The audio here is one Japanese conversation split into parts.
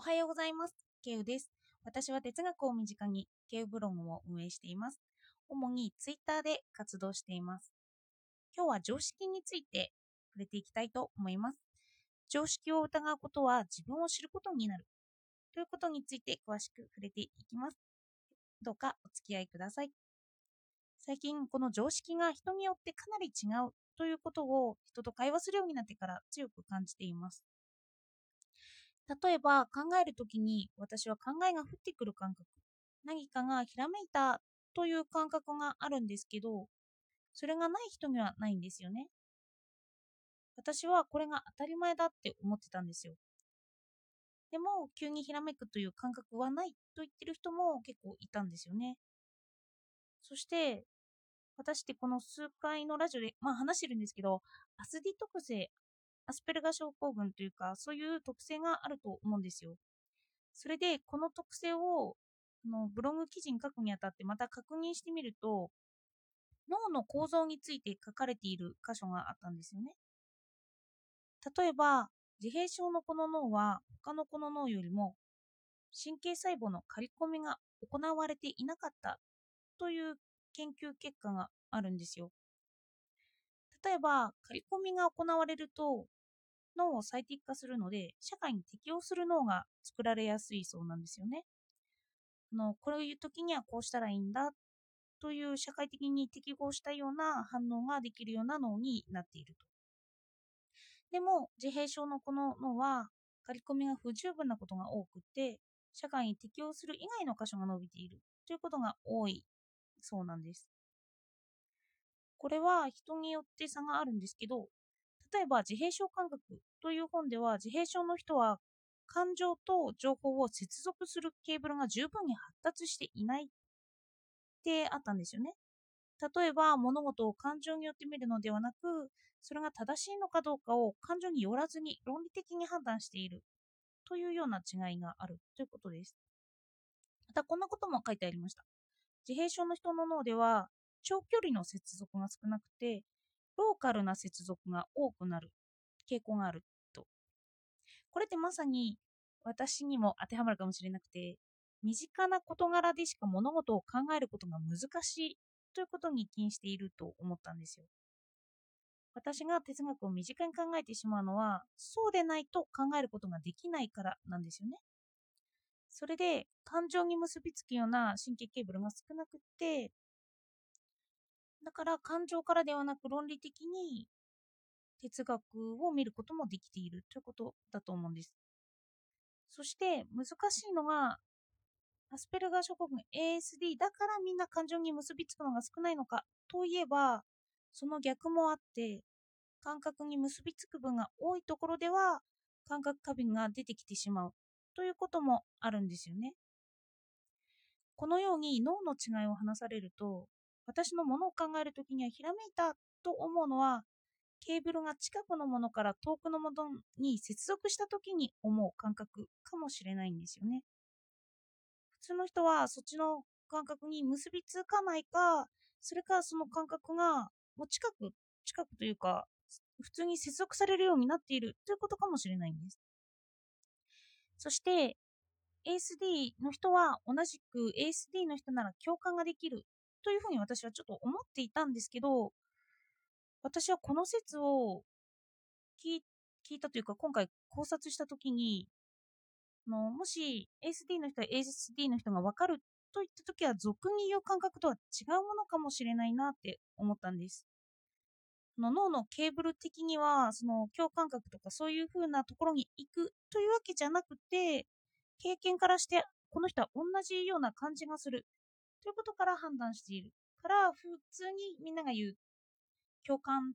おはようございます。ケウです。私は哲学を身近にケウブログを運営しています。主にツイッターで活動しています。今日は常識について触れていきたいと思います。常識を疑うことは自分を知ることになるということについて詳しく触れていきます。どうかお付き合いください。最近この常識が人によってかなり違うということを人と会話するようになってから強く感じています。例えば考えるときに私は考えが降ってくる感覚、何かがひらめいたという感覚があるんですけど、それがない人にはないんですよね。私はこれが当たり前だって思ってたんですよ。でも、急にひらめくという感覚はないと言ってる人も結構いたんですよね。そして、私ってこの数回のラジオで、まあ話してるんですけど、アスディ特性アスペルガ症候群というか、そういう特性があると思うんですよ。それで、この特性をのブログ記事に書くにあたってまた確認してみると、脳の構造について書かれている箇所があったんですよね。例えば、自閉症の子の脳は他の子の脳よりも神経細胞の刈り込みが行われていなかったという研究結果があるんですよ。例えば、刈り込みが行われると脳を最適化するので、社会に適応する脳が作られやすいそうなんですよね。のこういう時にはこうしたらいいんだという社会的に適合したような反応ができるような脳になっていると。でも、自閉症のこの脳は、刈り込みが不十分なことが多くて、社会に適応する以外の箇所が伸びているということが多いそうなんです。これは人によって差があるんですけど、例えば自閉症感覚という本では自閉症の人は感情と情報を接続するケーブルが十分に発達していないってあったんですよね。例えば物事を感情によって見るのではなくそれが正しいのかどうかを感情によらずに論理的に判断しているというような違いがあるということです。またこんなことも書いてありました。自閉症の人の脳では長距離の接続が少なくてローカルな接続が多くなる傾向があると。これってまさに私にも当てはまるかもしれなくて、身近な事柄でしか物事を考えることが難しいということに起因していると思ったんですよ。私が哲学を身近に考えてしまうのは、そうでないと考えることができないからなんですよね。それで、感情に結びつくような神経ケーブルが少なくて、だから感情からではなく論理的に哲学を見ることもできているということだと思うんです。そして難しいのがアスペルガー諸国 ASD だからみんな感情に結びつくのが少ないのかといえばその逆もあって感覚に結びつく分が多いところでは感覚過敏が出てきてしまうということもあるんですよね。このように脳の違いを話されると私のものを考えるときにはひらめいたと思うのは、ケーブルが近くのものから遠くのものに接続したときに思う感覚かもしれないんですよね。普通の人はそっちの感覚に結びつかないか、それかその感覚がもう近く、近くというか、普通に接続されるようになっているということかもしれないんです。そして、ASD の人は同じく ASD の人なら共感ができるというふうに私はちょっと思っていたんですけど、私はこの説を聞いたというか、今回考察したときに、のもし ASD の人は ASD の人が分かるといったときは、俗に言う感覚とは違うものかもしれないなって思ったんです。の脳のケーブル的には、その共感覚とかそういう風なところに行くというわけじゃなくて、経験からして、この人は同じような感じがするということから判断しているから普通にみんなが言う共感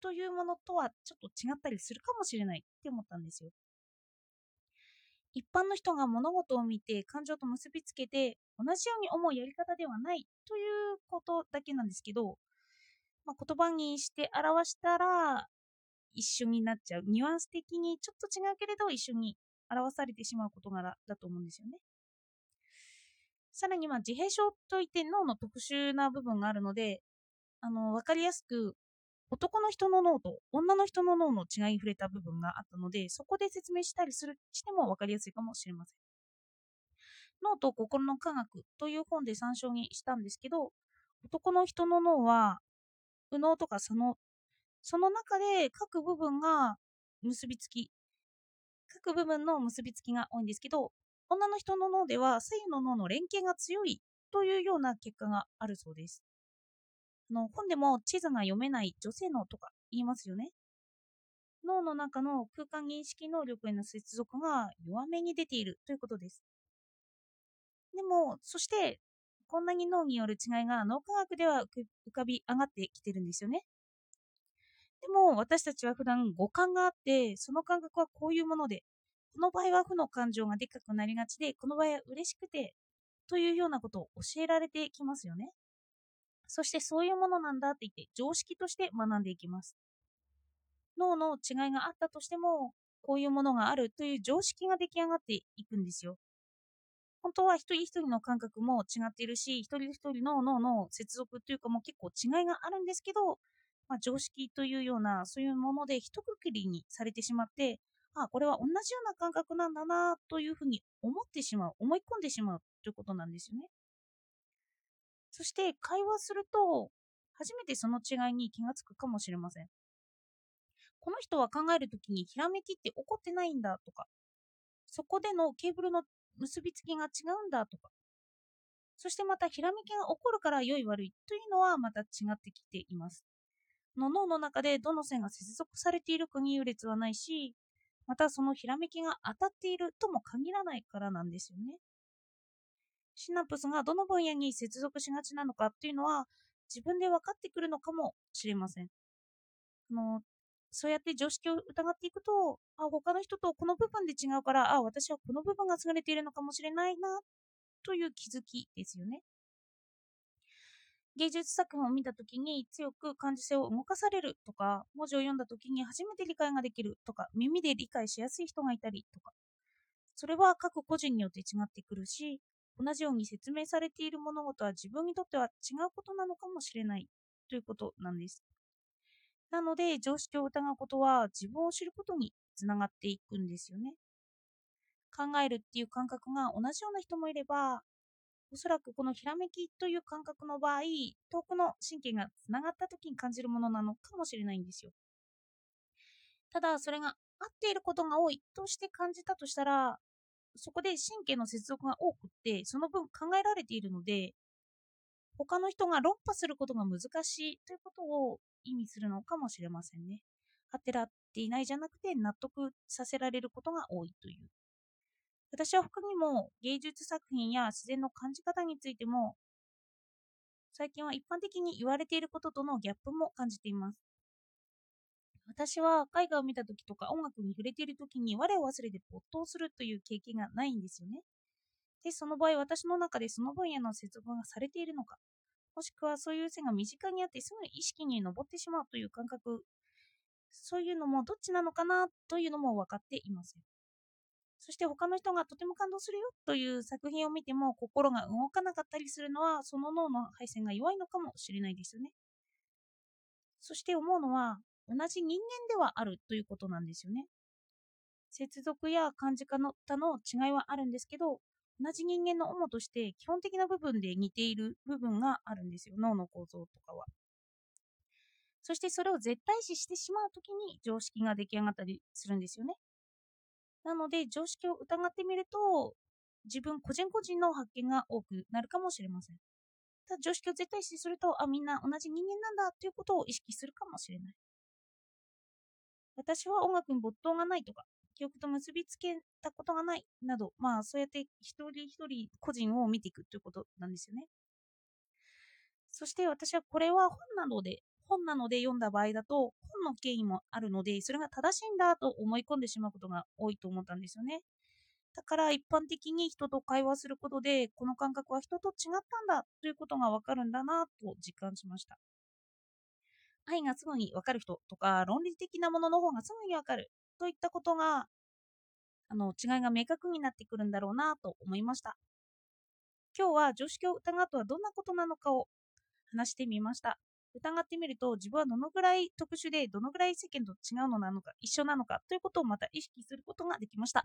というものとはちょっと違ったりするかもしれないって思ったんですよ。一般の人が物事を見て感情と結びつけて同じように思うやり方ではないということだけなんですけど、まあ、言葉にして表したら一緒になっちゃうニュアンス的にちょっと違うけれど一緒に表されてしまう事柄だと思うんですよね。さらにまあ自閉症といって脳の特殊な部分があるので、あの、わかりやすく男の人の脳と女の人の脳の違いに触れた部分があったので、そこで説明したりするしても分かりやすいかもしれません。脳と心の科学という本で参照にしたんですけど、男の人の脳は、右脳とか左脳、その中で各部分が結びつき、各部分の結びつきが多いんですけど、女の人の脳では左右の脳の連携が強いというような結果があるそうです。あの本でも地図が読めない女性脳とか言いますよね。脳の中の空間認識能力への接続が弱めに出ているということです。でも、そして、こんなに脳による違いが脳科学では浮かび上がってきてるんですよね。でも、私たちは普段五感があって、その感覚はこういうもので、この場合は負の感情がでっかくなりがちで、この場合は嬉しくて、というようなことを教えられてきますよね。そしてそういうものなんだって言って常識として学んでいきます。脳の違いがあったとしても、こういうものがあるという常識が出来上がっていくんですよ。本当は一人一人の感覚も違っているし、一人一人の脳の接続というかもう結構違いがあるんですけど、まあ、常識というような、そういうもので一括りにされてしまって、あ、これは同じような感覚なんだなというふうに思ってしまう、思い込んでしまうということなんですよね。そして会話すると、初めてその違いに気がつくかもしれません。この人は考えるときにひらめきって起こってないんだとか、そこでのケーブルの結びつきが違うんだとか、そしてまたひらめきが起こるから良い悪いというのはまた違ってきています。の脳の中でどの線が接続されているかに優劣はないし、またそのひらめきが当たっているとも限らないからなんですよね。シナプスがどの分野に接続しがちなのかっていうのは自分で分かってくるのかもしれません。あのそうやって常識を疑っていくと、あ、他の人とこの部分で違うから、あ、私はこの部分が優れているのかもしれないな、という気づきですよね。芸術作品を見た時に強く感受性を動かされるとか、文字を読んだ時に初めて理解ができるとか、耳で理解しやすい人がいたりとか、それは各個人によって違ってくるし、同じように説明されている物事は自分にとっては違うことなのかもしれないということなんです。なので、常識を疑うことは自分を知ることにつながっていくんですよね。考えるっていう感覚が同じような人もいれば、おそらくこのひらめきという感覚の場合、遠くの神経がつながった時に感じるものなのかもしれないんですよ。ただ、それが合っていることが多いとして感じたとしたら、そこで神経の接続が多くって、その分考えられているので、他の人が論破することが難しいということを意味するのかもしれませんね。当てらっていないじゃなくて納得させられることが多いという。私は他にも芸術作品や自然の感じ方についても最近は一般的に言われていることとのギャップも感じています。私は絵画を見た時とか音楽に触れている時に我を忘れて没頭するという経験がないんですよね。で、その場合私の中でその分野の接続がされているのか、もしくはそういう線が身近にあってすぐ意識に上ってしまうという感覚、そういうのもどっちなのかなというのも分かっていません。そして他の人がとても感動するよという作品を見ても心が動かなかったりするのはその脳の配線が弱いのかもしれないですよね。そして思うのは同じ人間ではあるということなんですよね。接続や感じ方の違いはあるんですけど、同じ人間の主として基本的な部分で似ている部分があるんですよ、脳の構造とかは。そしてそれを絶対視してしまうときに常識が出来上がったりするんですよね。なので常識を疑ってみると自分個人個人の発見が多くなるかもしれません。ただ常識を絶対視すると、あ、みんな同じ人間なんだということを意識するかもしれない。私は音楽に没頭がないとか、記憶と結びつけたことがないなど、まあそうやって一人一人個人を見ていくということなんですよね。そして私はこれは本なので、本なので読んだ場合だと、の経緯もあるので、それが正しいんだと思い込んでしまうことが多いと思ったんですよね。だから一般的に人と会話することで、この感覚は人と違ったんだということがわかるんだなと実感しました。愛がすぐにわかる人とか、論理的なものの方がすぐにわかるといったことが、あの、違いが明確になってくるんだろうなと思いました。今日は常識を疑うとはどんなことなのかを話してみました。疑ってみると自分はどのぐらい特殊でどのぐらい世間と違うのなのか一緒なのかということをまた意識することができました。